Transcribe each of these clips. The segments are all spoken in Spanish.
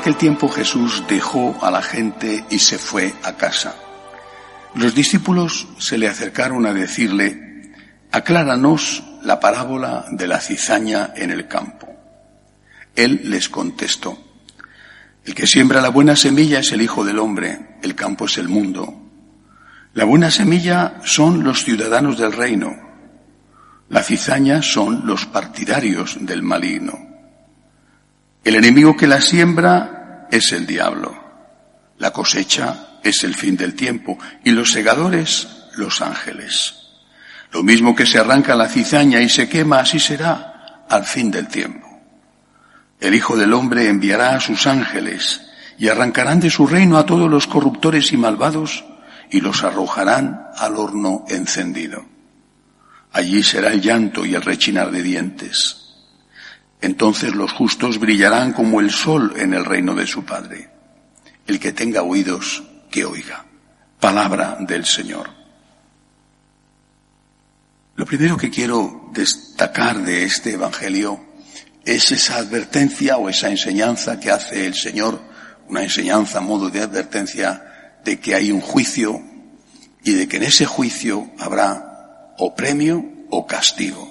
Aquel tiempo Jesús dejó a la gente y se fue a casa. Los discípulos se le acercaron a decirle, acláranos la parábola de la cizaña en el campo. Él les contestó, el que siembra la buena semilla es el Hijo del Hombre, el campo es el mundo. La buena semilla son los ciudadanos del reino, la cizaña son los partidarios del maligno. El enemigo que la siembra es el diablo. La cosecha es el fin del tiempo y los segadores los ángeles. Lo mismo que se arranca la cizaña y se quema, así será al fin del tiempo. El Hijo del Hombre enviará a sus ángeles y arrancarán de su reino a todos los corruptores y malvados y los arrojarán al horno encendido. Allí será el llanto y el rechinar de dientes. Entonces los justos brillarán como el sol en el reino de su Padre. El que tenga oídos, que oiga. Palabra del Señor. Lo primero que quiero destacar de este Evangelio es esa advertencia o esa enseñanza que hace el Señor, una enseñanza a modo de advertencia de que hay un juicio y de que en ese juicio habrá o premio o castigo.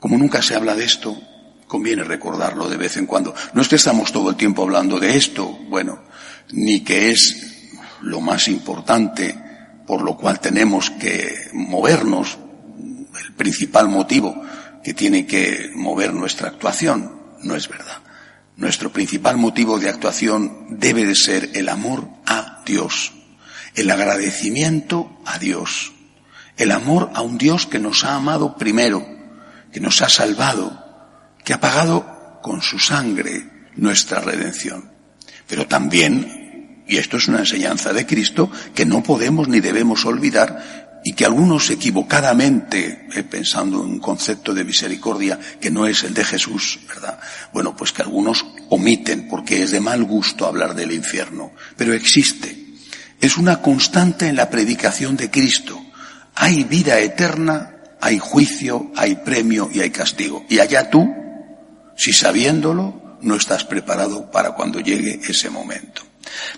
Como nunca se habla de esto, Conviene recordarlo de vez en cuando. No es que estamos todo el tiempo hablando de esto, bueno, ni que es lo más importante por lo cual tenemos que movernos, el principal motivo que tiene que mover nuestra actuación, no es verdad. Nuestro principal motivo de actuación debe de ser el amor a Dios, el agradecimiento a Dios, el amor a un Dios que nos ha amado primero, que nos ha salvado, que ha pagado con su sangre nuestra redención. Pero también, y esto es una enseñanza de Cristo, que no podemos ni debemos olvidar y que algunos equivocadamente, eh, pensando en un concepto de misericordia que no es el de Jesús, ¿verdad? Bueno, pues que algunos omiten porque es de mal gusto hablar del infierno, pero existe. Es una constante en la predicación de Cristo. Hay vida eterna, hay juicio, hay premio y hay castigo. Y allá tú, si sabiéndolo no estás preparado para cuando llegue ese momento.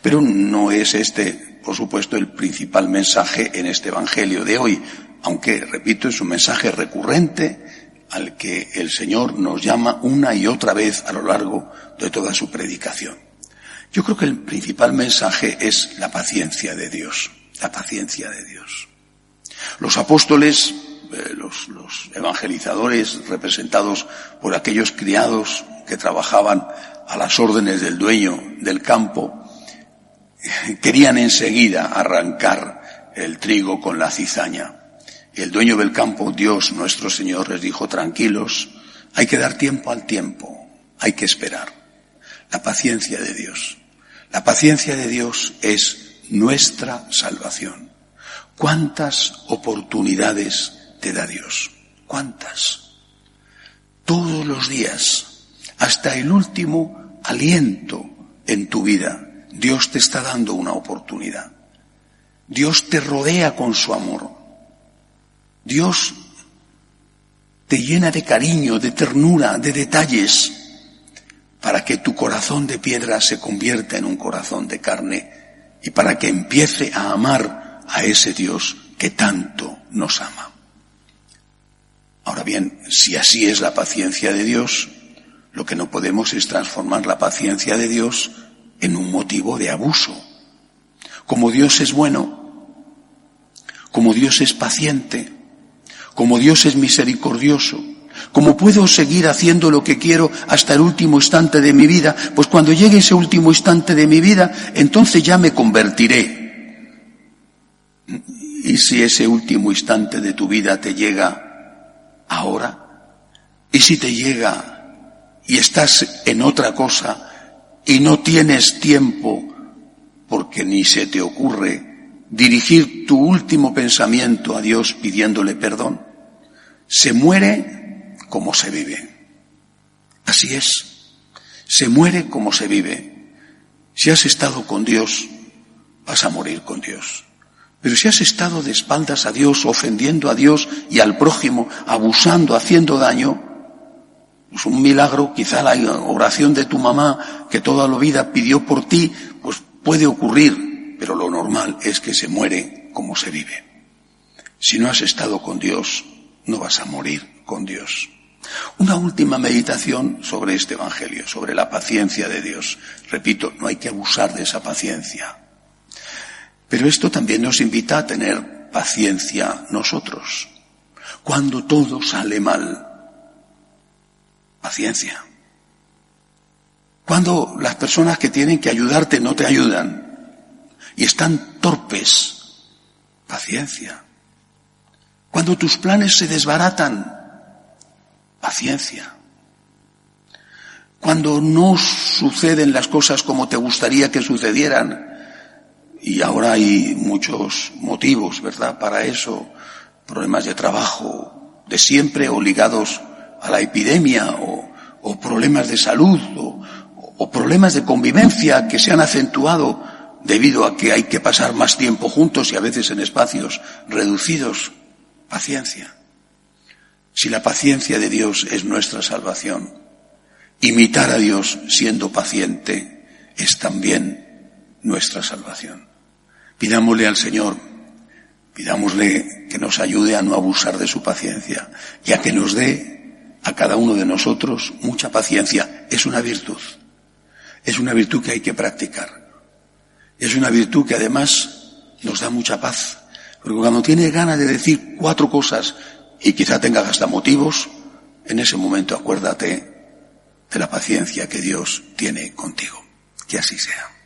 Pero no es este, por supuesto, el principal mensaje en este Evangelio de hoy, aunque, repito, es un mensaje recurrente al que el Señor nos llama una y otra vez a lo largo de toda su predicación. Yo creo que el principal mensaje es la paciencia de Dios, la paciencia de Dios. Los apóstoles eh, los, los evangelizadores representados por aquellos criados que trabajaban a las órdenes del dueño del campo, querían enseguida arrancar el trigo con la cizaña. El dueño del campo, Dios nuestro Señor, les dijo, tranquilos, hay que dar tiempo al tiempo, hay que esperar. La paciencia de Dios. La paciencia de Dios es nuestra salvación. ¿Cuántas oportunidades te da Dios. ¿Cuántas? Todos los días, hasta el último aliento en tu vida, Dios te está dando una oportunidad. Dios te rodea con su amor. Dios te llena de cariño, de ternura, de detalles, para que tu corazón de piedra se convierta en un corazón de carne y para que empiece a amar a ese Dios que tanto nos ama. Bien, si así es la paciencia de Dios, lo que no podemos es transformar la paciencia de Dios en un motivo de abuso. Como Dios es bueno, como Dios es paciente, como Dios es misericordioso, como puedo seguir haciendo lo que quiero hasta el último instante de mi vida, pues cuando llegue ese último instante de mi vida, entonces ya me convertiré. ¿Y si ese último instante de tu vida te llega ahora? ¿Y si te llega y estás en otra cosa y no tienes tiempo porque ni se te ocurre dirigir tu último pensamiento a Dios pidiéndole perdón? Se muere como se vive. Así es. Se muere como se vive. Si has estado con Dios, vas a morir con Dios. Pero si has estado de espaldas a Dios, ofendiendo a Dios y al prójimo, abusando, haciendo daño, es un milagro, quizá la oración de tu mamá que toda la vida pidió por ti, pues puede ocurrir, pero lo normal es que se muere como se vive. Si no has estado con Dios, no vas a morir con Dios. Una última meditación sobre este Evangelio, sobre la paciencia de Dios. Repito, no hay que abusar de esa paciencia. Pero esto también nos invita a tener paciencia nosotros. Cuando todo sale mal, paciencia. Cuando las personas que tienen que ayudarte no te ayudan y están torpes, paciencia. Cuando tus planes se desbaratan, paciencia. Cuando no suceden las cosas como te gustaría que sucedieran, y ahora hay muchos motivos, ¿verdad?, para eso, problemas de trabajo, de siempre o ligados a la epidemia o, problemas de salud o, problemas de convivencia que se han acentuado debido a que hay que pasar más tiempo juntos y a veces en espacios reducidos. Paciencia. Si la paciencia de Dios es nuestra salvación, imitar a Dios siendo paciente es también nuestra salvación. Pidámosle al Señor, pidámosle que nos ayude a no abusar de su paciencia y a que nos dé a cada uno de nosotros mucha paciencia. Es una virtud. Es una virtud que hay que practicar. Es una virtud que además nos da mucha paz. Porque cuando tienes ganas de decir cuatro cosas y quizá tengas hasta motivos, en ese momento acuérdate de la paciencia que Dios tiene contigo. Que así sea.